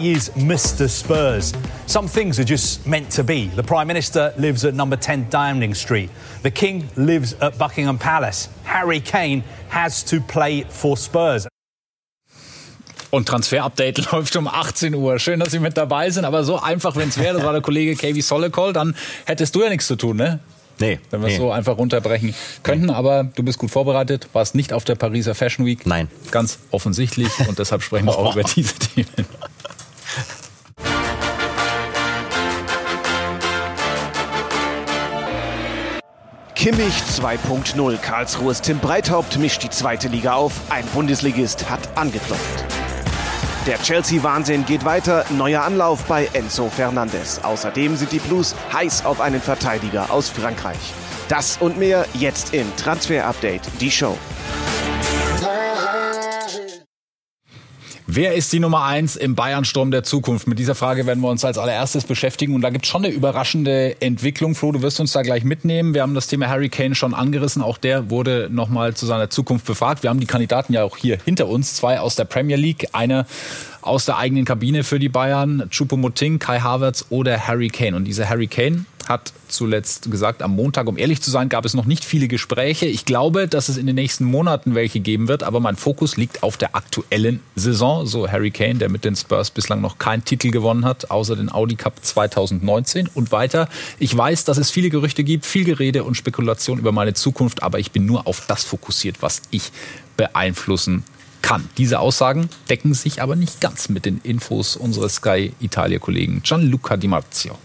is Mr. Spurs. Some things are just meant to be. The Prime Minister lives at number 10 Downing Street. The King lives at Buckingham Palace. Harry Kane has to play for Spurs. Und Transfer-Update läuft um 18 Uhr. Schön, dass Sie mit dabei sind. Aber so einfach, wenn es wäre, das war der Kollege KV Solekol, dann hättest du ja nichts zu tun, ne? Nee. Wenn wir es nee. so einfach runterbrechen könnten. Nee. Aber du bist gut vorbereitet, warst nicht auf der Pariser Fashion Week. Nein. Ganz offensichtlich. Und deshalb sprechen wir auch über diese Themen. Kimmich 2.0. Karlsruhes Tim Breithaupt mischt die zweite Liga auf. Ein Bundesligist hat angeklopft. Der Chelsea-Wahnsinn geht weiter. Neuer Anlauf bei Enzo Fernandes. Außerdem sind die Blues heiß auf einen Verteidiger aus Frankreich. Das und mehr jetzt im Transfer Update, die Show. Wer ist die Nummer eins im Bayern-Sturm der Zukunft? Mit dieser Frage werden wir uns als allererstes beschäftigen. Und da gibt es schon eine überraschende Entwicklung. Flo, du wirst uns da gleich mitnehmen. Wir haben das Thema Harry Kane schon angerissen. Auch der wurde nochmal zu seiner Zukunft befragt. Wir haben die Kandidaten ja auch hier hinter uns. Zwei aus der Premier League, einer aus der eigenen Kabine für die Bayern. Choupo-Moting, Kai Havertz oder Harry Kane. Und dieser Harry Kane hat zuletzt gesagt, am Montag, um ehrlich zu sein, gab es noch nicht viele Gespräche. Ich glaube, dass es in den nächsten Monaten welche geben wird, aber mein Fokus liegt auf der aktuellen Saison. So Harry Kane, der mit den Spurs bislang noch keinen Titel gewonnen hat, außer den Audi Cup 2019 und weiter. Ich weiß, dass es viele Gerüchte gibt, viel Gerede und Spekulation über meine Zukunft, aber ich bin nur auf das fokussiert, was ich beeinflussen kann. Diese Aussagen decken sich aber nicht ganz mit den Infos unseres Sky Italia-Kollegen Gianluca Di Marzio.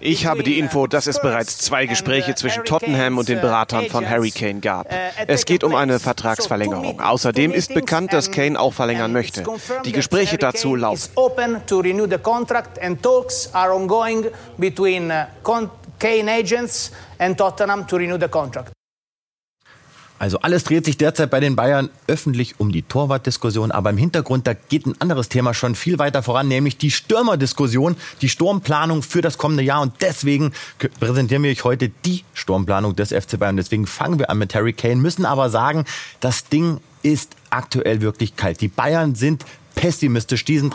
Ich habe die Info, dass es bereits zwei Gespräche zwischen Tottenham und den Beratern von Harry Kane gab. Es geht um eine Vertragsverlängerung. Außerdem ist bekannt, dass Kane auch verlängern möchte. Die Gespräche dazu laufen. Kane agents and Tottenham to renew the contract. Also alles dreht sich derzeit bei den Bayern öffentlich um die Torwartdiskussion, aber im Hintergrund, da geht ein anderes Thema schon viel weiter voran, nämlich die Stürmerdiskussion, die Sturmplanung für das kommende Jahr. Und deswegen präsentieren wir euch heute die Sturmplanung des FC Bayern. Deswegen fangen wir an mit Harry Kane, müssen aber sagen, das Ding ist aktuell wirklich kalt. Die Bayern sind pessimistisch diesen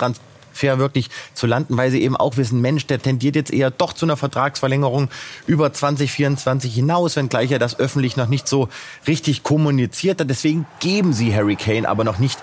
Transfer wirklich zu landen, weil sie eben auch wissen, Mensch, der tendiert jetzt eher doch zu einer Vertragsverlängerung über 2024 hinaus, wenngleich er das öffentlich noch nicht so richtig kommuniziert hat. Deswegen geben sie Harry Kane aber noch nicht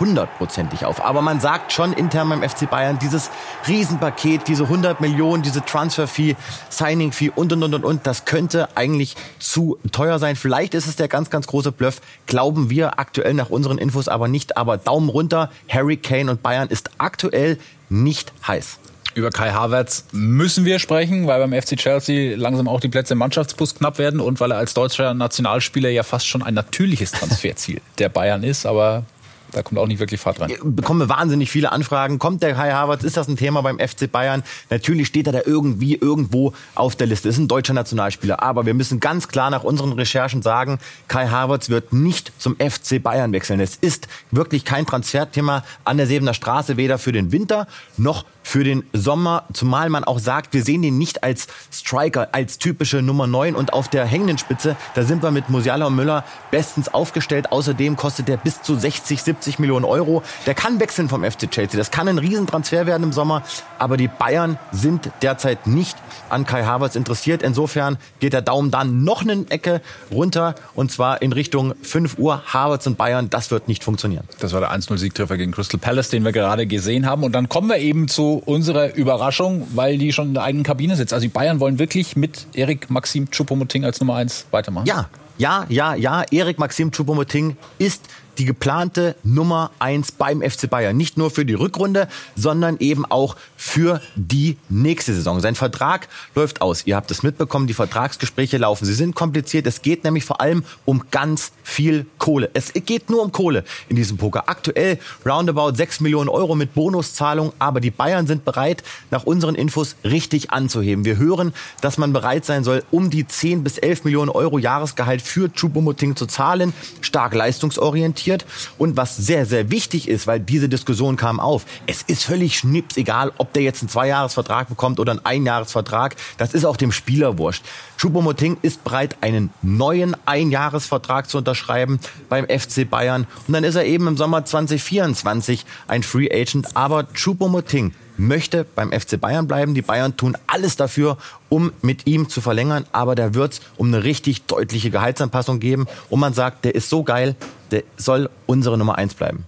hundertprozentig auf. Aber man sagt schon intern beim FC Bayern, dieses Riesenpaket, diese 100 Millionen, diese Transfer-Fee, Signing-Fee und, und, und, und, und, das könnte eigentlich zu teuer sein. Vielleicht ist es der ganz, ganz große Bluff. Glauben wir aktuell nach unseren Infos aber nicht. Aber Daumen runter, Harry Kane und Bayern ist aktuell nicht heiß. Über Kai Havertz müssen wir sprechen, weil beim FC Chelsea langsam auch die Plätze im Mannschaftsbus knapp werden und weil er als deutscher Nationalspieler ja fast schon ein natürliches Transferziel der Bayern ist. Aber da kommt auch nicht wirklich Fahrt rein. Ich bekomme wahnsinnig viele Anfragen. Kommt der Kai Havertz? Ist das ein Thema beim FC Bayern? Natürlich steht er da irgendwie irgendwo auf der Liste. Ist ein deutscher Nationalspieler. Aber wir müssen ganz klar nach unseren Recherchen sagen, Kai Havertz wird nicht zum FC Bayern wechseln. Es ist wirklich kein Transferthema an der Sebener Straße, weder für den Winter noch für den Sommer, zumal man auch sagt, wir sehen ihn nicht als Striker, als typische Nummer 9 und auf der hängenden Spitze, da sind wir mit Musiala und Müller bestens aufgestellt. Außerdem kostet er bis zu 60, 70 Millionen Euro. Der kann wechseln vom FC Chelsea. Das kann ein Riesentransfer werden im Sommer, aber die Bayern sind derzeit nicht an Kai Havertz interessiert. Insofern geht der Daumen dann noch eine Ecke runter und zwar in Richtung 5 Uhr. Havertz und Bayern, das wird nicht funktionieren. Das war der 1-0-Siegtreffer gegen Crystal Palace, den wir gerade gesehen haben. Und dann kommen wir eben zu unsere Überraschung, weil die schon in der eigenen Kabine sitzt. Also die Bayern wollen wirklich mit Erik Maxim Choupo-Moting als Nummer 1 weitermachen? Ja, ja, ja, ja. Erik Maxim Choupo-Moting ist die geplante Nummer eins beim FC Bayern. Nicht nur für die Rückrunde, sondern eben auch für die nächste Saison. Sein Vertrag läuft aus. Ihr habt es mitbekommen, die Vertragsgespräche laufen. Sie sind kompliziert. Es geht nämlich vor allem um ganz viel Kohle. Es geht nur um Kohle in diesem Poker. Aktuell roundabout 6 Millionen Euro mit Bonuszahlung. Aber die Bayern sind bereit, nach unseren Infos richtig anzuheben. Wir hören, dass man bereit sein soll, um die 10 bis 11 Millionen Euro Jahresgehalt für Choupo-Moting zu zahlen. Stark leistungsorientiert diskutiert. Und was sehr, sehr wichtig ist, weil diese Diskussion kam auf, es ist völlig schnips egal, ob der jetzt einen Zweijahresvertrag bekommt oder einen Einjahresvertrag. Das ist auch dem Spieler wurscht. Choupo-Moting ist bereit, einen neuen Einjahresvertrag zu unterschreiben beim FC Bayern. Und dann ist er eben im Sommer 2024 ein Free Agent. Aber Choupo-Moting möchte beim FC Bayern bleiben. Die Bayern tun alles dafür, um mit ihm zu verlängern. Aber da wird es um eine richtig deutliche Gehaltsanpassung geben. Und man sagt, der ist so geil, der soll unsere Nummer eins bleiben.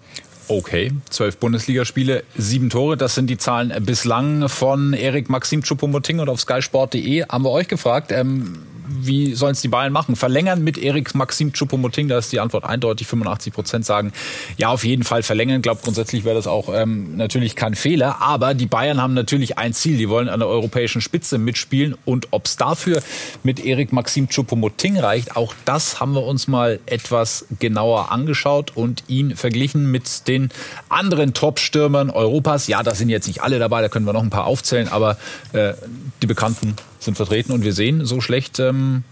Okay, zwölf Bundesligaspiele, sieben Tore, das sind die Zahlen bislang von Erik Maxim Choupo-Moting und auf skysport.de haben wir euch gefragt. Ähm, wie sollen es die Bayern machen? Verlängern mit Erik Maxim Choupo-Moting? Da ist die Antwort eindeutig. 85 Prozent sagen, ja, auf jeden Fall verlängern. Ich glaube, grundsätzlich wäre das auch ähm, natürlich kein Fehler. Aber die Bayern haben natürlich ein Ziel. Die wollen an der europäischen Spitze mitspielen. Und ob es dafür mit Erik Maxim Choupo-Moting reicht, auch das haben wir uns mal etwas genauer angeschaut und ihn verglichen mit den anderen Top-Stürmern Europas. Ja, da sind jetzt nicht alle dabei, da können wir noch ein paar aufzählen, aber äh, die bekannten sind vertreten und wir sehen, so schlecht ähm,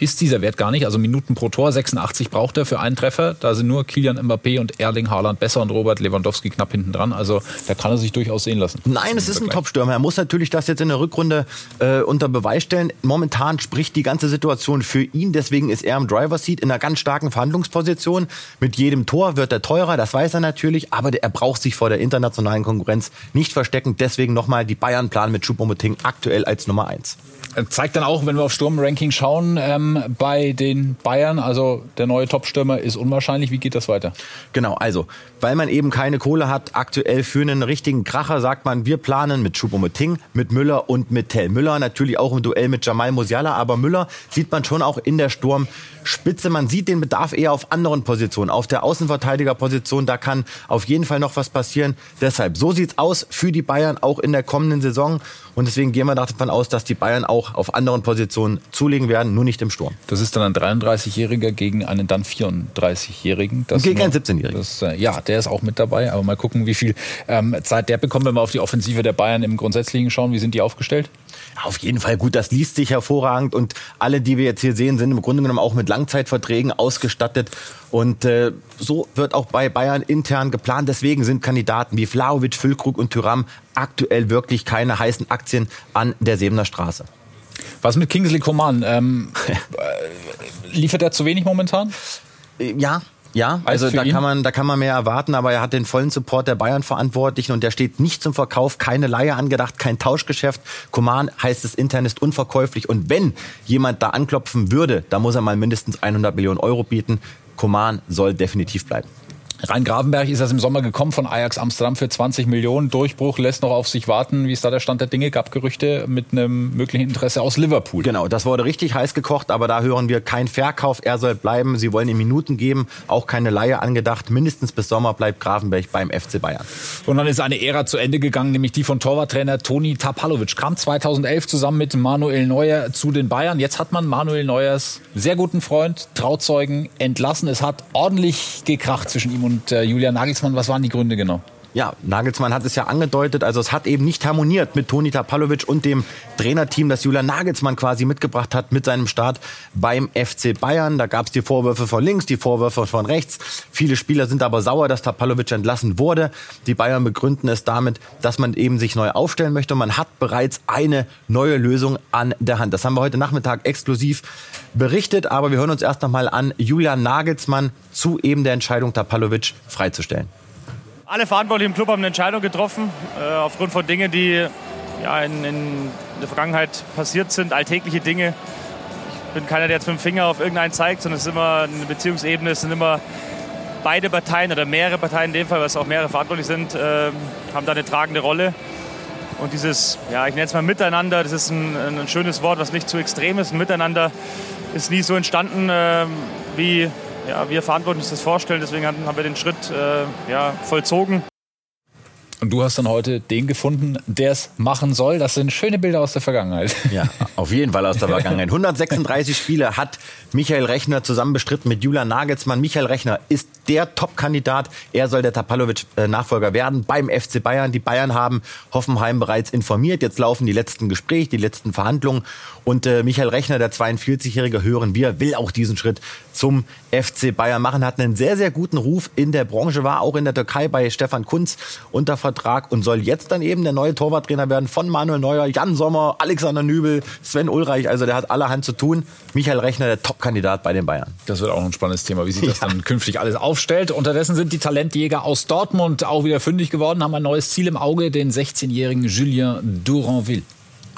ist dieser Wert gar nicht. Also Minuten pro Tor, 86 braucht er für einen Treffer. Da sind nur Kilian Mbappé und Erling Haaland besser und Robert Lewandowski knapp hinten dran. Also da kann er sich durchaus sehen lassen. Nein, es ist ein Top-Stürmer. Er muss natürlich das jetzt in der Rückrunde äh, unter Beweis stellen. Momentan spricht die ganze Situation für ihn. Deswegen ist er im Driver's Seat in einer ganz starken Verhandlungsposition. Mit jedem Tor wird er teurer, das weiß er natürlich. Aber er braucht sich vor der internationalen Konkurrenz nicht verstecken. Deswegen nochmal die Bayern-Plan mit Choupo-Moting aktuell als Nummer 1 zeigt dann auch, wenn wir auf Sturmranking schauen, ähm, bei den Bayern, also der neue Topstürmer ist unwahrscheinlich. Wie geht das weiter? Genau, also, weil man eben keine Kohle hat, aktuell für einen richtigen Kracher, sagt man, wir planen mit Choupo-Moting, mit Müller und mit Tell. Müller natürlich auch im Duell mit Jamal Musiala, aber Müller sieht man schon auch in der Sturmspitze. Man sieht den Bedarf eher auf anderen Positionen. Auf der Außenverteidigerposition, da kann auf jeden Fall noch was passieren. Deshalb, so sieht's aus für die Bayern auch in der kommenden Saison. Und deswegen gehen wir davon aus, dass die Bayern auch auf anderen Positionen zulegen werden, nur nicht im Sturm. Das ist dann ein 33-Jähriger gegen einen dann 34-Jährigen. Gegen einen 17-Jährigen. Äh, ja, der ist auch mit dabei. Aber mal gucken, wie viel ähm, Zeit der bekommt, wenn wir auf die Offensive der Bayern im Grundsätzlichen schauen. Wie sind die aufgestellt? Auf jeden Fall gut, das liest sich hervorragend und alle, die wir jetzt hier sehen, sind im Grunde genommen auch mit Langzeitverträgen ausgestattet und äh, so wird auch bei Bayern intern geplant. Deswegen sind Kandidaten wie Vlaovic, Füllkrug und Tyram aktuell wirklich keine heißen Aktien an der Sebener Straße. Was mit Kingsley Coman? Ähm, äh, liefert er zu wenig momentan? Ja, ja, also da kann man, da kann man mehr erwarten, aber er hat den vollen Support der Bayern-Verantwortlichen und der steht nicht zum Verkauf, keine Leihe angedacht, kein Tauschgeschäft. Koman heißt es intern ist unverkäuflich und wenn jemand da anklopfen würde, da muss er mal mindestens 100 Millionen Euro bieten. Koman soll definitiv bleiben. Rhein Gravenberg ist das im Sommer gekommen von Ajax Amsterdam für 20 Millionen. Durchbruch lässt noch auf sich warten. Wie ist da der Stand der Dinge? Gab Gerüchte mit einem möglichen Interesse aus Liverpool. Genau, das wurde richtig heiß gekocht, aber da hören wir kein Verkauf. Er soll bleiben. Sie wollen ihm Minuten geben, auch keine Leihe angedacht. Mindestens bis Sommer bleibt Gravenberg beim FC Bayern. Und dann ist eine Ära zu Ende gegangen, nämlich die von Torwarttrainer Toni Tapalovic. Kam 2011 zusammen mit Manuel Neuer zu den Bayern. Jetzt hat man Manuel Neuers sehr guten Freund, Trauzeugen entlassen. Es hat ordentlich gekracht zwischen ihm und und äh, Julian Nagelsmann, was waren die Gründe genau? Ja, Nagelsmann hat es ja angedeutet, also es hat eben nicht harmoniert mit Toni Tapalovic und dem Trainerteam, das Julian Nagelsmann quasi mitgebracht hat mit seinem Start beim FC Bayern. Da gab es die Vorwürfe von links, die Vorwürfe von rechts. Viele Spieler sind aber sauer, dass Tapalovic entlassen wurde. Die Bayern begründen es damit, dass man eben sich neu aufstellen möchte. Man hat bereits eine neue Lösung an der Hand. Das haben wir heute Nachmittag exklusiv berichtet, aber wir hören uns erst nochmal an Julian Nagelsmann zu eben der Entscheidung, Tapalovic freizustellen. Alle Verantwortlichen im Club haben eine Entscheidung getroffen, äh, aufgrund von Dingen, die ja, in, in, der Vergangenheit passiert sind, alltägliche Dinge. Ich bin keiner, der jetzt mit dem Finger auf irgendeinen zeigt, sondern es ist immer eine Beziehungsebene, es sind immer beide Parteien oder mehrere Parteien in dem Fall, weil es auch mehrere verantwortlich sind, äh, haben da eine tragende Rolle. Und dieses, ja, ich nenne es mal Miteinander, das ist ein, ein schönes Wort, was nicht zu extrem ist. Ein Miteinander ist nie so entstanden, äh, wie ja, wir verantwortlich das vorstellen. Deswegen haben wir den Schritt äh, ja, vollzogen. Und du hast dann heute den gefunden, der es machen soll. Das sind schöne Bilder aus der Vergangenheit. Ja, auf jeden Fall aus der Vergangenheit. 136 Spiele hat Michael Rechner zusammen bestritten mit Julian Nagelsmann. Michael Rechner ist der Top-Kandidat. Er soll der Tapalovic-Nachfolger werden beim FC Bayern. Die Bayern haben Hoffenheim bereits informiert. Jetzt laufen die letzten Gespräche, die letzten Verhandlungen. Und äh, Michael Rechner, der 42-Jährige, hören wir, will auch diesen Schritt zum FC Bayern machen. Hat einen sehr, sehr guten Ruf in der Branche, war auch in der Türkei bei Stefan Kunz unter und soll jetzt dann eben der neue Torwarttrainer werden von Manuel Neuer, Jan Sommer, Alexander Nübel, Sven Ulreich. Also der hat allerhand zu tun. Michael Rechner, der Top-Kandidat bei den Bayern. Das wird auch ein spannendes Thema, wie sich das ja. dann künftig alles aufstellt. Unterdessen sind die Talentjäger aus Dortmund auch wieder fündig geworden, haben ein neues Ziel im Auge, den 16-jährigen Julien Duranville.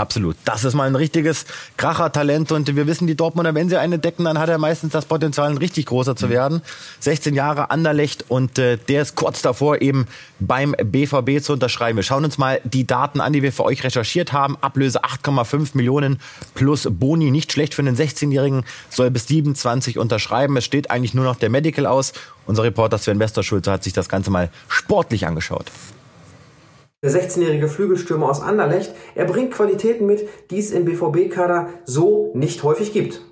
Absolut. Das ist mal ein richtiges Krachertalent und wir wissen, die Dortmunder, wenn sie einen decken, dann hat er meistens das Potenzial, ein richtig großer zu mhm. werden. 16 Jahre Anderlecht und äh, der ist kurz davor, eben beim BVB zu unterschreiben. Wir schauen uns mal die Daten an, die wir für euch recherchiert haben. Ablöse 8,5 Millionen plus Boni. Nicht schlecht für einen 16-Jährigen, soll bis 27 unterschreiben. Es steht eigentlich nur noch der Medical aus. Unser Reporter Sven Westerschulze hat sich das Ganze mal sportlich angeschaut. Der 16-jährige Flügelstürmer aus Anderlecht, er bringt Qualitäten mit, die es im BVB-Kader so nicht häufig gibt.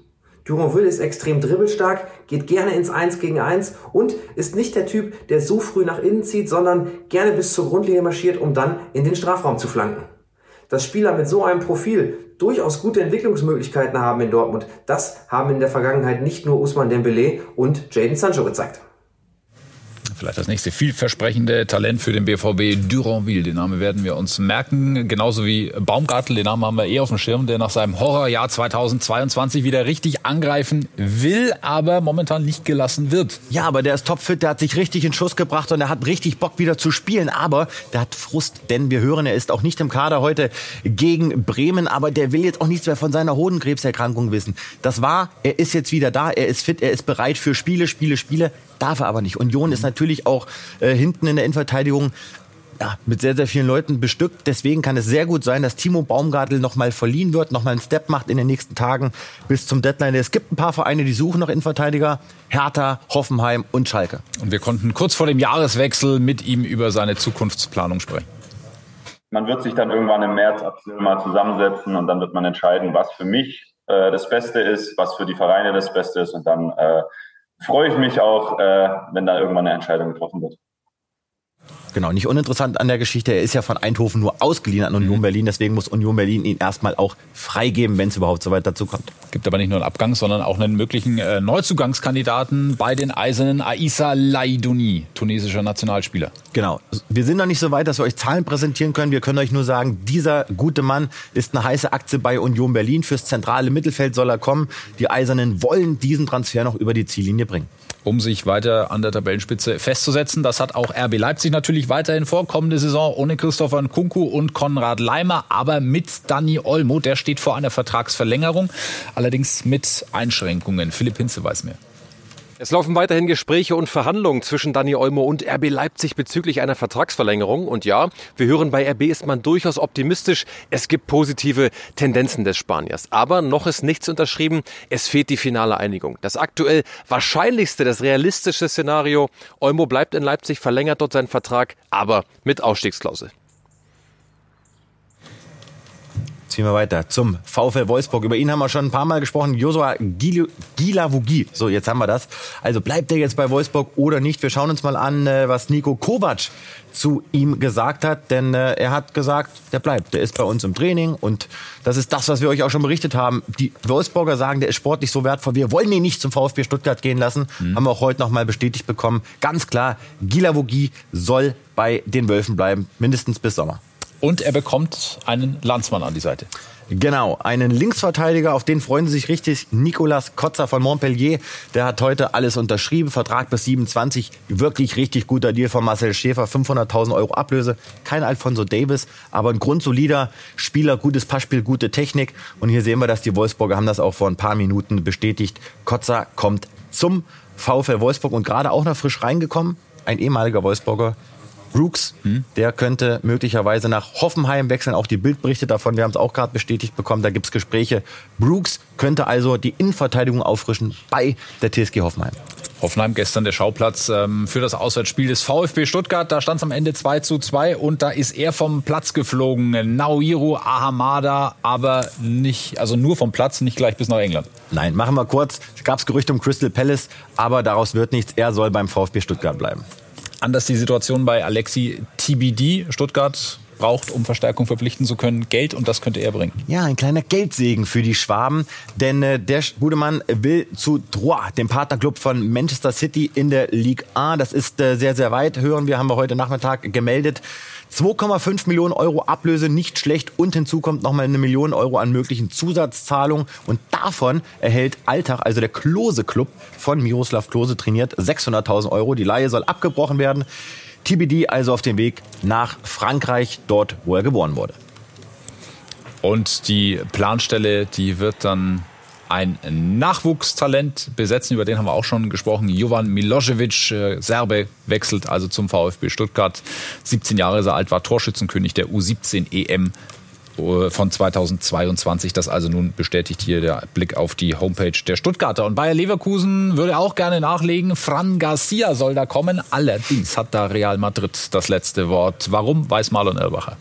Duranville ist extrem dribbelstark, geht gerne ins 1 gegen 1 und ist nicht der Typ, der so früh nach innen zieht, sondern gerne bis zur Grundlinie marschiert, um dann in den Strafraum zu flanken. Dass Spieler mit so einem Profil durchaus gute Entwicklungsmöglichkeiten haben in Dortmund, das haben in der Vergangenheit nicht nur Usman Dembele und Jaden Sancho gezeigt vielleicht das nächste vielversprechende Talent für den BVB, Duranville. Den Namen werden wir uns merken. Genauso wie Baumgartel, den Namen haben wir eh auf dem Schirm, der nach seinem Horrorjahr 2022 wieder richtig angreifen will, aber momentan nicht gelassen wird. Ja, aber der ist topfit, der hat sich richtig in Schuss gebracht und er hat richtig Bock wieder zu spielen. Aber der hat Frust, denn wir hören, er ist auch nicht im Kader heute gegen Bremen, aber der will jetzt auch nichts mehr von seiner Hodenkrebserkrankung wissen. Das war, er ist jetzt wieder da, er ist fit, er ist bereit für Spiele, Spiele, Spiele darf er aber nicht. Union ist natürlich auch äh, hinten in der Innenverteidigung ja, mit sehr, sehr vielen Leuten bestückt. Deswegen kann es sehr gut sein, dass Timo Baumgartel nochmal verliehen wird, nochmal einen Step macht in den nächsten Tagen bis zum Deadline. Es gibt ein paar Vereine, die suchen noch Innenverteidiger. Hertha, Hoffenheim und Schalke. Und wir konnten kurz vor dem Jahreswechsel mit ihm über seine Zukunftsplanung sprechen. Man wird sich dann irgendwann im März, April mal zusammensetzen und dann wird man entscheiden, was für mich äh, das Beste ist, was für die Vereine das Beste ist und dann äh, freue ich mich auch, äh, wenn da irgendwann eine Entscheidung getroffen wird. Genau, nicht uninteressant an der Geschichte, er ist ja von Eindhoven nur ausgeliehen an Union mhm. Berlin, deswegen muss Union Berlin ihn erstmal auch freigeben, wenn es überhaupt so weit dazu kommt. Gibt aber nicht nur einen Abgang, sondern auch einen möglichen äh, Neuzugangskandidaten bei den Eisernen, Aissa Laidouni, tunesischer Nationalspieler. Genau, wir sind noch nicht so weit, dass wir euch Zahlen präsentieren können. Wir können euch nur sagen, dieser gute Mann ist eine heiße Aktie bei Union Berlin. Fürs zentrale Mittelfeld soll er kommen. Die Eisernen wollen diesen Transfer noch über die Ziellinie bringen um sich weiter an der Tabellenspitze festzusetzen. Das hat auch RB Leipzig natürlich weiterhin vor. Kommende Saison ohne Christopher Nkunku und Konrad Leimer, aber mit Dani Olmo. Der steht vor einer Vertragsverlängerung, allerdings mit Einschränkungen. Philipp Hinze weiß mehr. Es laufen weiterhin Gespräche und Verhandlungen zwischen Dani Olmo und RB Leipzig bezüglich einer Vertragsverlängerung. Und ja, wir hören, bei RB ist man durchaus optimistisch. Es gibt positive Tendenzen des Spaniers. Aber noch ist nichts unterschrieben. Es fehlt die finale Einigung. Das aktuell wahrscheinlichste, das realistische Szenario. Olmo bleibt in Leipzig, verlängert dort seinen Vertrag, aber mit Ausstiegsklausel. Ziehen wir weiter zum VfL Wolfsburg. Über ihn haben wir schon ein paar Mal gesprochen. Josua Gilavugi. So, jetzt haben wir das. Also bleibt er jetzt bei Wolfsburg oder nicht? Wir schauen uns mal an, äh, was Nico Kovac zu ihm gesagt hat. Denn äh, er hat gesagt, der bleibt. Der ist bei uns im Training. Und das ist das, was wir euch auch schon berichtet haben. Die Wolfsburger sagen, der ist sportlich so wertvoll. Wir wollen ihn nicht zum VfB Stuttgart gehen lassen. Mhm. Haben wir auch heute noch mal bestätigt bekommen. Ganz klar, Gilavugi soll bei den Wölfen bleiben. Mindestens bis Sommer. Und er bekommt einen Landsmann an die Seite. Genau, einen Linksverteidiger, auf den freuen sie sich richtig. Nicolas Kotzer von Montpellier, der hat heute alles unterschrieben, Vertrag bis 27, wirklich richtig guter Deal von Marcel Schäfer, 500.000 Euro Ablöse. Kein Alfonso Davis, aber ein grundsolider Spieler, gutes Passspiel, gute Technik. Und hier sehen wir, dass die Wolfsburger haben das auch vor ein paar Minuten bestätigt. Kotzer kommt zum VfL Wolfsburg und gerade auch noch frisch reingekommen. Ein ehemaliger Wolfsburger, Brooks, hm. der könnte möglicherweise nach Hoffenheim wechseln. Auch die Bildberichte davon, wir haben es auch gerade bestätigt bekommen, da gibt es Gespräche. Brooks könnte also die Innenverteidigung auffrischen bei der TSG Hoffenheim. Hoffenheim gestern der Schauplatz ähm, für das Auswärtsspiel des VfB Stuttgart. Da stand es am Ende 2 zu 2 und da ist er vom Platz geflogen. Naoiru Ahamada, aber nicht, also nur vom Platz, nicht gleich bis nach England. Nein, machen wir kurz. Es gab Gerüchte um Crystal Palace, aber daraus wird nichts. Er soll beim VfB Stuttgart bleiben. Anders die Situation bei Alexi TBD. Stuttgart braucht, um Verstärkung verpflichten zu können, Geld und das könnte er bringen. Ja, ein kleiner Geldsegen für die Schwaben, denn äh, der gute Mann will zu Troyes, dem Partnerclub von Manchester City in der Ligue 1. Das ist äh, sehr, sehr weit, hören wir, haben wir heute Nachmittag gemeldet. 2,5 Millionen Euro Ablöse, nicht schlecht. Und hinzu kommt nochmal eine Million Euro an möglichen Zusatzzahlungen. Und davon erhält Alltag, also der Klose-Club von Miroslav Klose trainiert, 600.000 Euro. Die Laie soll abgebrochen werden. TBD also auf dem Weg nach Frankreich, dort, wo er geboren wurde. Und die Planstelle, die wird dann ein Nachwuchstalent besetzen, über den haben wir auch schon gesprochen. Jovan Milosevic, äh, Serbe, wechselt also zum VfB Stuttgart. 17 Jahre ist er alt, war Torschützenkönig der U17 EM äh, von 2022. Das also nun bestätigt hier der Blick auf die Homepage der Stuttgarter. Und Bayer Leverkusen würde auch gerne nachlegen. Fran Garcia soll da kommen. Allerdings hat da Real Madrid das letzte Wort. Warum, weiß Marlon Erbacher.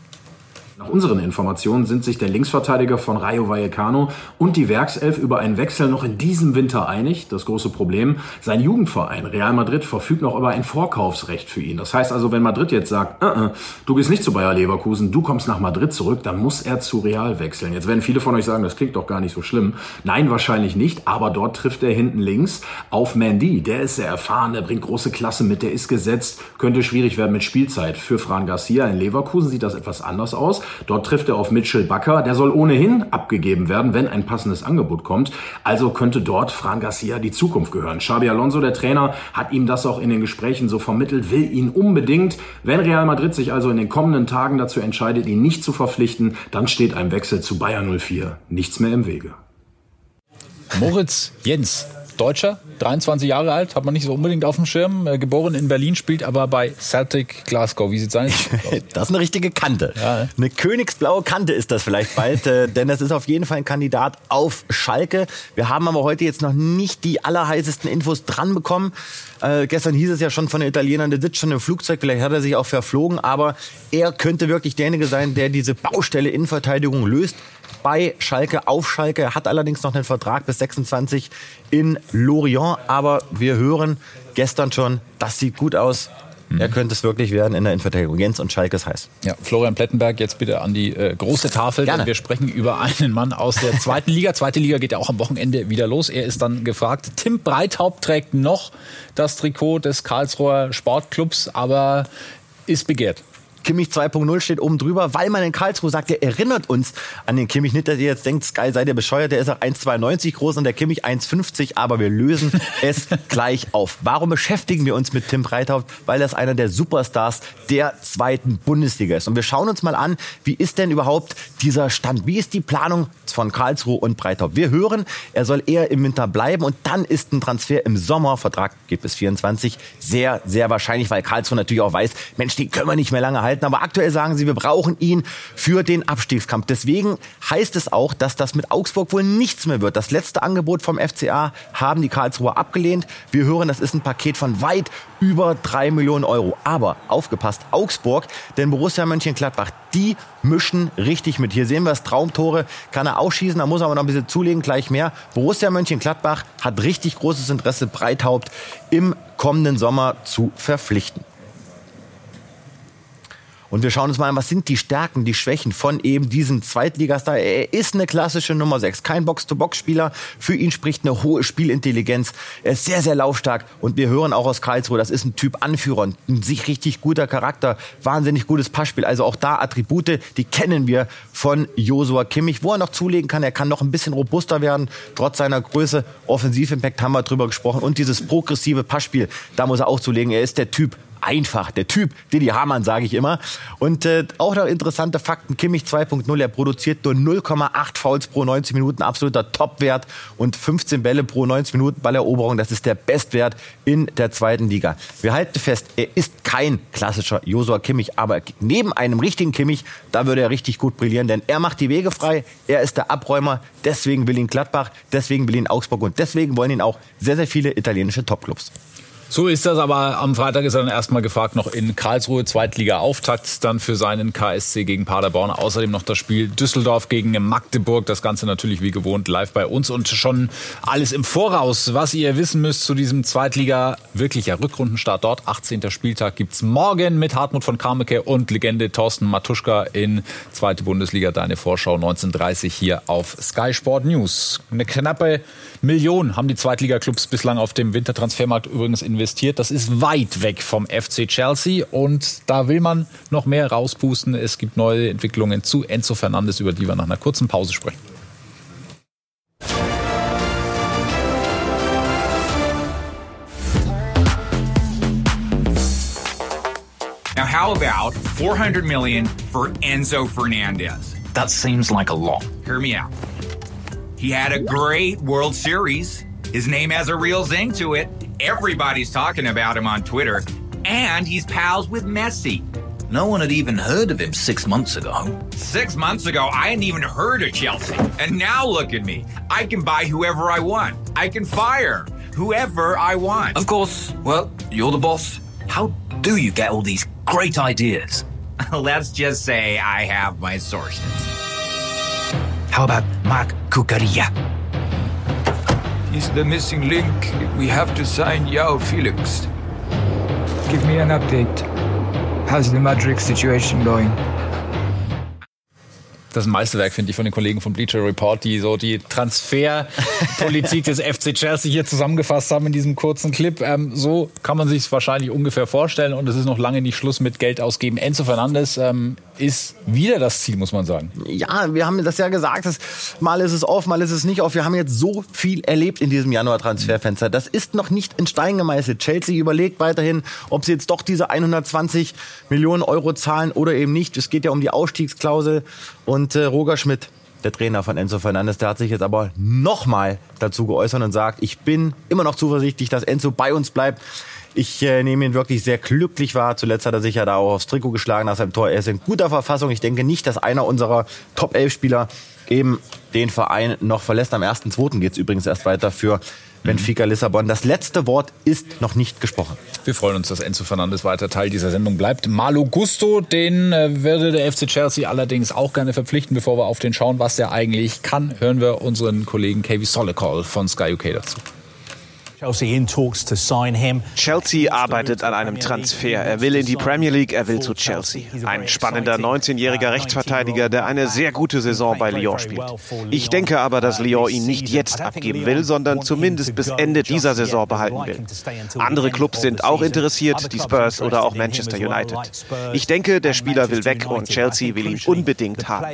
Nach unseren Informationen sind sich der Linksverteidiger von Rayo Vallecano und die Werkself über einen Wechsel noch in diesem Winter einig. Das große Problem, sein Jugendverein Real Madrid verfügt noch über ein Vorkaufsrecht für ihn. Das heißt also, wenn Madrid jetzt sagt, uh -uh, du gehst nicht zu Bayer Leverkusen, du kommst nach Madrid zurück, dann muss er zu Real wechseln. Jetzt werden viele von euch sagen, das klingt doch gar nicht so schlimm. Nein, wahrscheinlich nicht, aber dort trifft er hinten links auf Mandy. Der ist sehr erfahren, der bringt große Klasse mit, der ist gesetzt, könnte schwierig werden mit Spielzeit. Für Fran Garcia in Leverkusen sieht das etwas anders aus. Dort trifft er auf Mitchell Bakker. Der soll ohnehin abgegeben werden, wenn ein passendes Angebot kommt. Also könnte dort Fran Garcia die Zukunft gehören. Xabi Alonso, der Trainer, hat ihm das auch in den Gesprächen so vermittelt, will ihn unbedingt. Wenn Real Madrid sich also in den kommenden Tagen dazu entscheidet, ihn nicht zu verpflichten, dann steht ein Wechsel zu Bayern 04 nichts mehr im Wege. Moritz Jens Deutscher, 23 Jahre alt, hat man nicht so unbedingt auf dem Schirm. Äh, geboren in Berlin, spielt aber bei Celtic Glasgow. Wie sieht's aus? das ist eine richtige Kante. Ja. Eine königsblaue Kante ist das vielleicht bald, äh, denn das ist auf jeden Fall ein Kandidat auf Schalke. Wir haben aber heute jetzt noch nicht die allerheißesten Infos dran bekommen. Äh, gestern hieß es ja schon von den Italienern, der sitzt schon im Flugzeug, vielleicht hat er sich auch verflogen, aber er könnte wirklich derjenige sein, der diese Baustelle Innenverteidigung löst bei Schalke, auf Schalke. Er hat allerdings noch einen Vertrag bis 26 in Lorient. Aber wir hören gestern schon, das sieht gut aus. Er mhm. könnte es wirklich werden in der Innenverteidigung. Jens und Schalke ist heiß. Ja, Florian Plettenberg, jetzt bitte an die äh, große Tafel. Gerne. wir sprechen über einen Mann aus der zweiten Liga. Zweite Liga geht ja auch am Wochenende wieder los. Er ist dann gefragt. Tim Breithaupt trägt noch das Trikot des Karlsruher Sportclubs, aber ist begehrt. Kimmich 2.0 steht oben drüber, weil man in Karlsruhe sagt, der erinnert uns an den Kimmich. Nicht, dass ihr jetzt denkt, Sky, seid ihr bescheuert, der ist auch 1,92 groß und der Kimmich 1,50, aber wir lösen es gleich auf. Warum beschäftigen wir uns mit Tim Breithaupt? Weil das einer der Superstars der zweiten Bundesliga ist. Und wir schauen uns mal an, wie ist denn überhaupt dieser Stand? Wie ist die Planung von Karlsruhe und Breithaupt? Wir hören, er soll eher im Winter bleiben und dann ist ein Transfer im Sommer, Vertrag geht bis 24, sehr, sehr wahrscheinlich, weil Karlsruhe natürlich auch weiß, Mensch, die können wir nicht mehr lange halten halten. Aber aktuell sagen sie, wir brauchen ihn für den Abstiegskampf. Deswegen heißt es auch, dass das mit Augsburg wohl nichts mehr wird. Das letzte Angebot vom FCA haben die Karlsruher abgelehnt. Wir hören, das ist ein Paket von weit über drei Millionen Euro. Aber aufgepasst, Augsburg, denn Borussia Mönchengladbach, die mischen richtig mit. Hier sehen wir es, Traumtore kann er ausschießen, da muss er aber noch ein bisschen zulegen, gleich mehr. Borussia Mönchengladbach hat richtig großes Interesse, Breithaupt im kommenden Sommer zu verpflichten. Und wir schauen uns mal an, was sind die Stärken, die Schwächen von eben diesem Zweitligastar. Er ist eine klassische Nummer 6, kein Box-to-Box-Spieler. Für ihn spricht eine hohe Spielintelligenz. Er ist sehr, sehr laufstark. Und wir hören auch aus Karlsruhe, das ist ein Typ Anführer, ein sich richtig guter Charakter, wahnsinnig gutes Passspiel. Also auch da Attribute, die kennen wir von Josua Kimmich. Wo er noch zulegen kann, er kann noch ein bisschen robuster werden, trotz seiner Größe. Offensivimpact haben wir drüber gesprochen. Und dieses progressive Passspiel, da muss er auch zulegen. Er ist der Typ einfach. Der Typ, Didi Hamann, sage ich immer. Und äh, auch noch interessante Fakten. Kimmich 2.0, er produziert nur 0,8 Fouls pro 90 Minuten, absoluter Topwert. Und 15 Bälle pro 90 Minuten Balleroberung, das ist der Bestwert in der zweiten Liga. Wir halten fest, er ist kein klassischer Josua Kimmich, aber neben einem richtigen Kimmich, da würde er richtig gut brillieren, denn er macht die Wege frei, er ist der Abräumer, deswegen will ihn Gladbach, deswegen will ihn Augsburg und deswegen wollen ihn auch sehr, sehr viele italienische Topclubs. So ist das, aber am Freitag ist er dann erstmal gefragt, noch in Karlsruhe, Zweitliga-Auftakt dann für seinen KSC gegen Paderborn. Außerdem noch das Spiel Düsseldorf gegen Magdeburg. Das Ganze natürlich wie gewohnt live bei uns und schon alles im Voraus. Was ihr wissen müsst zu diesem Zweitliga, wirklicher Rückrundenstart dort. 18. Spieltag gibt's morgen mit Hartmut von Kameke und Legende Thorsten Matuschka in Zweite Bundesliga. Deine Vorschau 1930 hier auf Sky Sport News. Eine knappe Million haben die Zweitliga-Clubs bislang auf dem Wintertransfermarkt übrigens investiert investiert. Das ist weit weg vom FC Chelsea und da will man noch mehr rauspusten. Es gibt neue Entwicklungen zu Enzo Fernandes, über die wir nach einer kurzen Pause sprechen. Now, how about 400 million for Enzo Fernandez? That seems like a lot. Hear me out. He had a great World Series. His name has a real zing to it. Everybody's talking about him on Twitter. And he's pals with Messi. No one had even heard of him six months ago. Six months ago, I hadn't even heard of Chelsea. And now look at me. I can buy whoever I want. I can fire whoever I want. Of course, well, you're the boss. How do you get all these great ideas? Let's just say I have my sources. How about Mark Kukaria? He's the missing link. We have to sign Yao Felix. Give me an update. How's the Madrid situation going? Das Meisterwerk, finde ich, von den Kollegen von Bleacher Report, die so die Transferpolitik des FC Chelsea hier zusammengefasst haben in diesem kurzen Clip. Ähm, so kann man sich es wahrscheinlich ungefähr vorstellen und es ist noch lange nicht Schluss mit Geld ausgeben. Enzo Fernandes ähm, ist wieder das Ziel, muss man sagen. Ja, wir haben das ja gesagt, dass mal ist es auf, mal ist es nicht auf. Wir haben jetzt so viel erlebt in diesem Januar-Transferfenster. Das ist noch nicht in Stein gemeißelt. Chelsea überlegt weiterhin, ob sie jetzt doch diese 120 Millionen Euro zahlen oder eben nicht. Es geht ja um die Ausstiegsklausel und äh, Roger Schmidt, der Trainer von Enzo Fernandes, der hat sich jetzt aber nochmal dazu geäußert und sagt, ich bin immer noch zuversichtlich, dass Enzo bei uns bleibt. Ich äh, nehme ihn wirklich sehr glücklich wahr. Zuletzt hat er sich ja da auch aufs Trikot geschlagen nach seinem Tor. Er ist in guter Verfassung. Ich denke nicht, dass einer unserer Top-11-Spieler eben den Verein noch verlässt. Am 1.2. geht es übrigens erst weiter für Benfica Lissabon. Das letzte Wort ist noch nicht gesprochen. Wir freuen uns, dass Enzo Fernandes weiter Teil dieser Sendung bleibt. Malo Gusto, den äh, würde der FC Chelsea allerdings auch gerne verpflichten. Bevor wir auf den schauen, was der eigentlich kann, hören wir unseren Kollegen KV Solekal von Sky UK dazu. Chelsea arbeitet an einem Transfer. Er will in die Premier League, er will zu Chelsea. Ein spannender 19-jähriger Rechtsverteidiger, der eine sehr gute Saison bei Lyon spielt. Ich denke aber, dass Lyon ihn nicht jetzt abgeben will, sondern zumindest bis Ende dieser Saison behalten will. Andere Clubs sind auch interessiert, die Spurs oder auch Manchester United. Ich denke, der Spieler will weg und Chelsea will ihn unbedingt haben.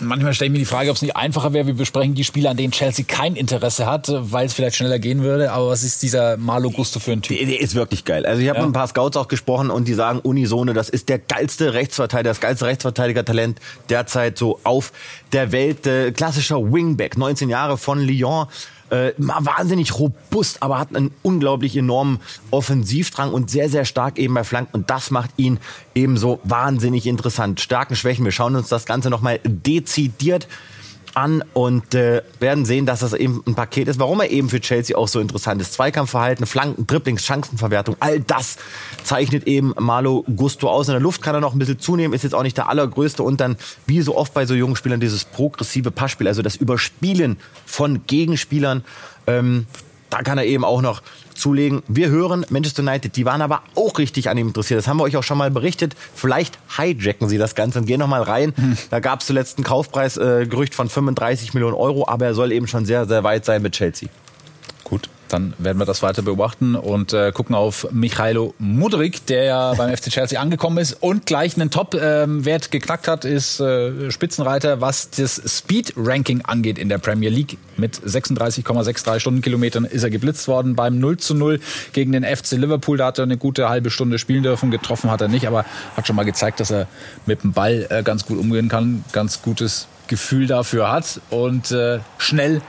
Manchmal stelle ich mir die Frage, ob es nicht einfacher wäre. Wir besprechen die Spiele, an denen Chelsea kein Interesse hat, weil es vielleicht schneller gehen würde. Aber was ist dieser Malo Gusto für ein Typ? Der, der ist wirklich geil. Also ich habe ja. mit ein paar Scouts auch gesprochen und die sagen unisone, das ist der geilste Rechtsverteidiger, das geilste Rechtsverteidiger-Talent derzeit so auf der Welt. Äh, klassischer Wingback, 19 Jahre von Lyon äh, wahnsinnig robust, aber hat einen unglaublich enormen Offensivdrang und sehr, sehr stark eben bei Flanken. Und das macht ihn eben so wahnsinnig interessant. Starken Schwächen. Wir schauen uns das Ganze nochmal dezidiert und äh, werden sehen, dass das eben ein Paket ist, warum er eben für Chelsea auch so interessant ist. Zweikampfverhalten, Flanken, Dribblings, Chancenverwertung, all das zeichnet eben Malo Gusto aus. In der Luft kann er noch ein bisschen zunehmen, ist jetzt auch nicht der allergrößte und dann, wie so oft bei so jungen Spielern, dieses progressive Passspiel, also das Überspielen von Gegenspielern. Ähm, da kann er eben auch noch zulegen. Wir hören Manchester United, die waren aber auch richtig an ihm interessiert. Das haben wir euch auch schon mal berichtet. Vielleicht hijacken sie das Ganze und gehen noch mal rein. Hm. Da gab es zuletzt ein Kaufpreisgerücht äh, von 35 Millionen Euro, aber er soll eben schon sehr, sehr weit sein mit Chelsea. Gut, dann werden wir das weiter beobachten und äh, gucken auf Michailo Mudrik, der ja beim FC Chelsea angekommen ist und gleich einen Top-Wert ähm, geknackt hat, ist äh, Spitzenreiter, was das Speed-Ranking angeht in der Premier League. Mit 36,63 Stundenkilometern ist er geblitzt worden beim 0 zu 0 gegen den FC Liverpool. Da hat er eine gute halbe Stunde spielen dürfen. Getroffen hat er nicht, aber hat schon mal gezeigt, dass er mit dem Ball äh, ganz gut umgehen kann, ganz gutes Gefühl dafür hat und äh, schnell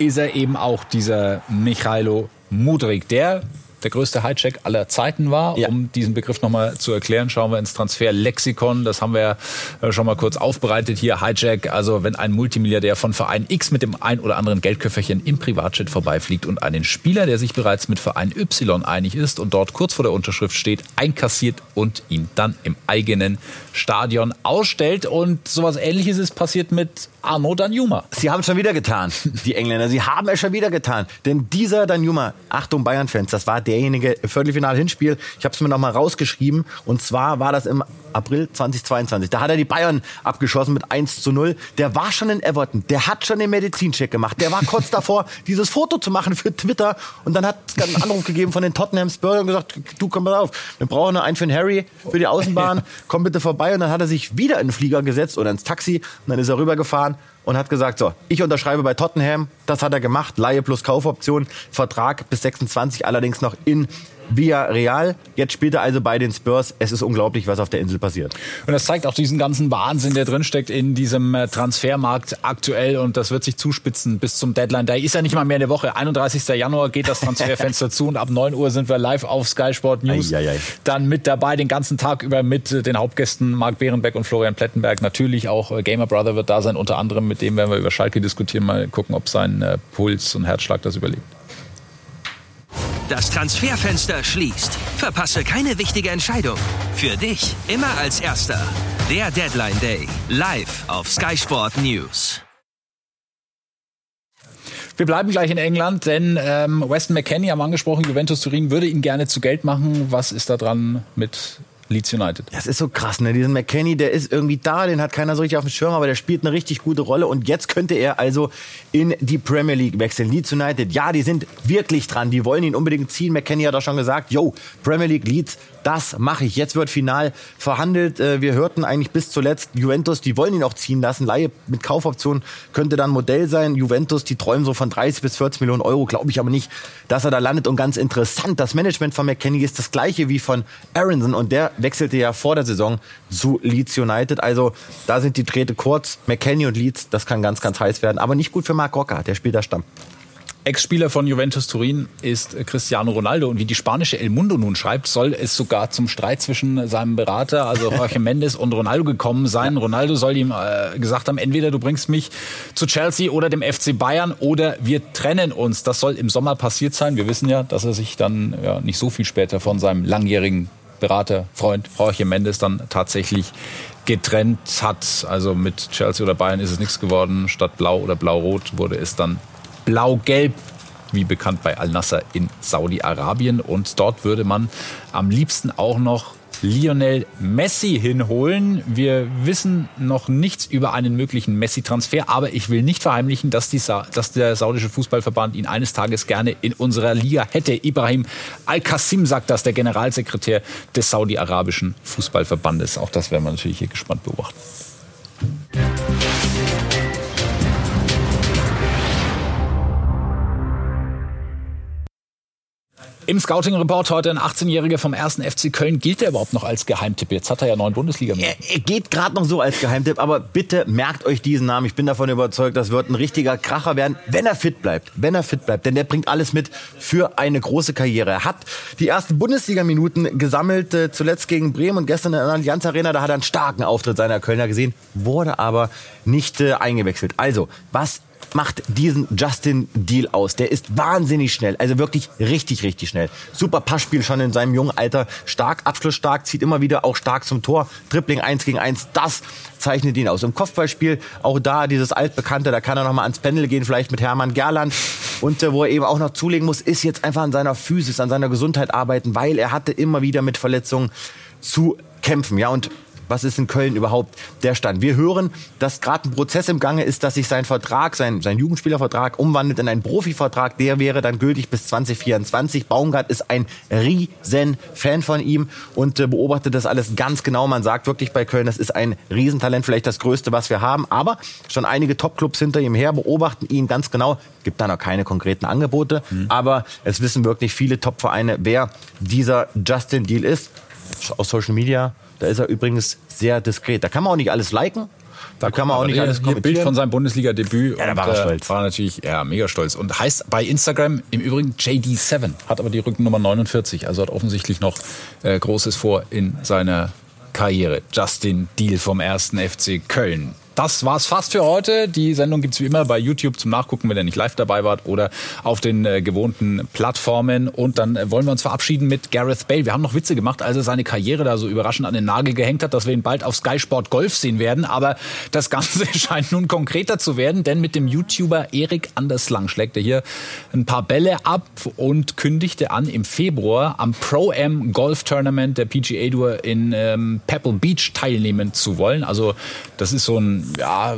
ist er eben auch dieser Michailo Mudrik, der der größte Hijack aller Zeiten war. Ja. Um diesen Begriff nochmal zu erklären, schauen wir ins Transferlexikon. Das haben wir äh, schon mal kurz aufbereitet hier. Hijack, also wenn ein Multimilliardär von Verein X mit dem ein oder anderen Geldköfferchen im Privatjet vorbeifliegt und einen Spieler, der sich bereits mit Verein Y einig ist und dort kurz vor der Unterschrift steht, einkassiert und ihn dann im eigenen Stadion ausstellt. Und sowas ähnliches ist passiert mit Arno Danjuma. Sie haben es schon wieder getan, die Engländer. Sie haben es schon wieder getan. Denn dieser Danjuma, Achtung Bayern-Fans, das war derjenige Viertelfinal-Hinspiel. Ich habe es mir noch mal rausgeschrieben. Und zwar war das im April 2022. Da hat er die Bayern abgeschossen mit 1 zu 0. Der war schon in Everton. Der hat schon den Medizincheck gemacht. Der war kurz davor, dieses Foto zu machen für Twitter. Und dann hat es einen Anruf gegeben von den Tottenham Spurs und gesagt, du komm mal auf. Wir brauchen noch einen für den Harry, für die Außenbahn. Komm bitte vorbei. Und dann hat er sich wieder in den Flieger gesetzt oder ins Taxi. Und dann ist er rübergefahren und hat gesagt, so, ich unterschreibe bei Tottenham. Das hat er gemacht. Laie plus Kaufoption. Vertrag bis 26 allerdings noch in via Real. Jetzt spielt er also bei den Spurs. Es ist unglaublich, was auf der Insel passiert. Und das zeigt auch diesen ganzen Wahnsinn, der drinsteckt in diesem äh, Transfermarkt aktuell. Und das wird sich zuspitzen bis zum Deadline. Da ist ja nicht mal mehr eine Woche. 31. Januar geht das Transferfenster zu und ab 9 Uhr sind wir live auf Sky Sport News. Ei, ei, ei. Dann mit dabei den ganzen Tag über mit den Hauptgästen Marc Behrenbeck und Florian Plettenberg. Natürlich auch äh, Gamer Brother wird da sein, unter anderem. Mit dem werden wir über Schalke diskutieren. Mal gucken, ob sein äh, Puls und Herzschlag das überlebt. Das Transferfenster schließt. Verpasse keine wichtige Entscheidung. Für dich immer als Erster. Der Deadline Day. Live auf Sky Sport News. Wir bleiben gleich in England, denn ähm, Weston McKenney, haben angesprochen, Juventus Turin würde ihn gerne zu Geld machen. Was ist da dran mit Leeds United. Das ist so krass, ne? Diesen McKenny, der ist irgendwie da, den hat keiner so richtig auf dem Schirm, aber der spielt eine richtig gute Rolle und jetzt könnte er also in die Premier League wechseln. Leeds United, ja, die sind wirklich dran, die wollen ihn unbedingt ziehen. McKenny hat auch schon gesagt, yo, Premier League Leeds, das mache ich. Jetzt wird final verhandelt. Äh, wir hörten eigentlich bis zuletzt Juventus, die wollen ihn auch ziehen lassen. Laie mit Kaufoption könnte dann Modell sein. Juventus, die träumen so von 30 bis 40 Millionen Euro. Glaube ich aber nicht, dass er da landet. Und ganz interessant, das Management von McKenny ist das gleiche wie von Aronson. Und der wechselte ja vor der Saison zu Leeds United. Also da sind die Drähte kurz. McKenny und Leeds, das kann ganz, ganz heiß werden. Aber nicht gut für Marc Rocker, der spielt da Stamm. Ex-Spieler von Juventus Turin ist Cristiano Ronaldo. Und wie die spanische El Mundo nun schreibt, soll es sogar zum Streit zwischen seinem Berater, also Jorge Mendes und Ronaldo gekommen sein. Ronaldo soll ihm äh, gesagt haben, entweder du bringst mich zu Chelsea oder dem FC Bayern oder wir trennen uns. Das soll im Sommer passiert sein. Wir wissen ja, dass er sich dann ja, nicht so viel später von seinem langjährigen Berater, Freund Jorge Mendes dann tatsächlich getrennt hat. Also mit Chelsea oder Bayern ist es nichts geworden. Statt Blau oder Blau-Rot wurde es dann Blau-Gelb, wie bekannt bei Al-Nasser in Saudi-Arabien. Und dort würde man am liebsten auch noch Lionel Messi hinholen. Wir wissen noch nichts über einen möglichen Messi-Transfer, aber ich will nicht verheimlichen, dass, die, dass, der saudische Fußballverband ihn eines Tages gerne in unserer Liga hätte. Ibrahim Al-Qassim sagt das, der Generalsekretär des saudi-arabischen Fußballverbandes. Auch das werden wir natürlich hier gespannt beobachten. Im Scouting-Report heute ein 18-Jähriger vom 1. FC Köln. Gilt der überhaupt noch als Geheimtipp? Jetzt hat er ja neun Bundesliga mehr. Er, er geht gerade noch so als Geheimtipp, aber bitte merkt euch diesen Namen. Ich bin davon überzeugt, das wird ein richtiger Kracher werden, wenn er fit bleibt. Wenn er fit bleibt, denn der bringt alles mit für eine große Karriere. Er hat die ersten Bundesliga-Minuten gesammelt, äh, zuletzt gegen Bremen und gestern in der Allianz Arena. Da hat er einen starken Auftritt seiner Kölner gesehen, wurde aber nicht äh, eingewechselt. Also, was macht diesen Justin Deal aus? Der ist wahnsinnig schnell, also wirklich richtig, richtig schnell. Super Passspiel schon in seinem jungen Alter, stark, abschlussstark, zieht immer wieder auch stark zum Tor. Dribbling 1 gegen 1, das zeichnet ihn aus. Im Kopfballspiel auch da dieses altbekannte, da kann er noch mal ans Pendel gehen, vielleicht mit Hermann Gerland. Und äh, wo er eben auch noch zulegen muss, ist jetzt einfach an seiner Physis, an seiner Gesundheit arbeiten, weil er hatte immer wieder mit Verletzungen zu kämpfen. Ja, und was ist in Köln überhaupt der Stand. Wir hören, dass gerade ein Prozess im Gange ist, dass sich sein Vertrag, sein, sein Jugendspielervertrag umwandelt in einen Profivertrag. Der wäre dann gültig bis 2024. Baumgart ist ein riesen Fan von ihm und äh, beobachtet das alles ganz genau. Man sagt wirklich bei Köln, das ist ein Riesentalent, vielleicht das Größte, was wir haben. Aber schon einige Topclubs hinter ihm her beobachten ihn ganz genau. Gibt da noch keine konkreten Angebote, mhm. aber es wissen wirklich viele Topvereine, wer dieser Justin Deal ist. Aus Social Media da ist er übrigens sehr diskret. Da kann man auch nicht alles liken, Da kann man auch nicht alles kommentieren. Bild von seinem Bundesliga-Debüt. Ja, da und, war er äh, stolz. War natürlich, ja, mega stolz. Und heißt bei Instagram im Übrigen JD7, hat aber die Rückennummer 49, also hat offensichtlich noch äh, Großes vor in seiner Karriere. Justin Deal vom ersten FC Köln. Das war's fast für heute. Die Sendung gibt's wie immer bei YouTube zum Nachgucken, wenn ihr nicht live dabei wart oder auf den äh, gewohnten Plattformen. Und dann äh, wollen wir uns verabschieden mit Gareth Bale. Wir haben noch Witze gemacht, als er seine Karriere da so überraschend an den Nagel gehängt hat, dass wir ihn bald auf Sky Sport Golf sehen werden. Aber das Ganze scheint nun konkreter zu werden, denn mit dem YouTuber Erik Anderslang schlägt er hier ein paar Bälle ab und kündigte an, im Februar am Pro-Am Golf Tournament der PGA Tour in ähm, Pebble Beach teilnehmen zu wollen. Also das ist so ein ja,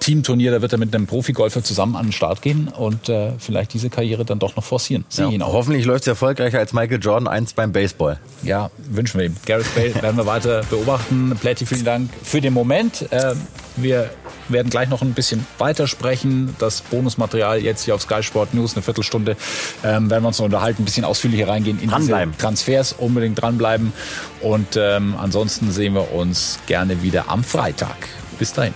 Teamturnier, da wird er mit einem Profigolfer zusammen an den Start gehen und äh, vielleicht diese Karriere dann doch noch forcieren. Ja, hoffentlich läuft es erfolgreicher als Michael Jordan 1 beim Baseball. Ja, wünschen wir ihm. Gareth Bale werden wir weiter beobachten. Plätti, vielen Dank für den Moment. Äh, wir werden gleich noch ein bisschen weitersprechen. Das Bonusmaterial jetzt hier auf Sky Sport News, eine Viertelstunde, ähm, werden wir uns noch unterhalten, ein bisschen ausführlicher reingehen in Dranbleiben. diese Transfers. Unbedingt dranbleiben. Und ähm, ansonsten sehen wir uns gerne wieder am Freitag. Bis dahin.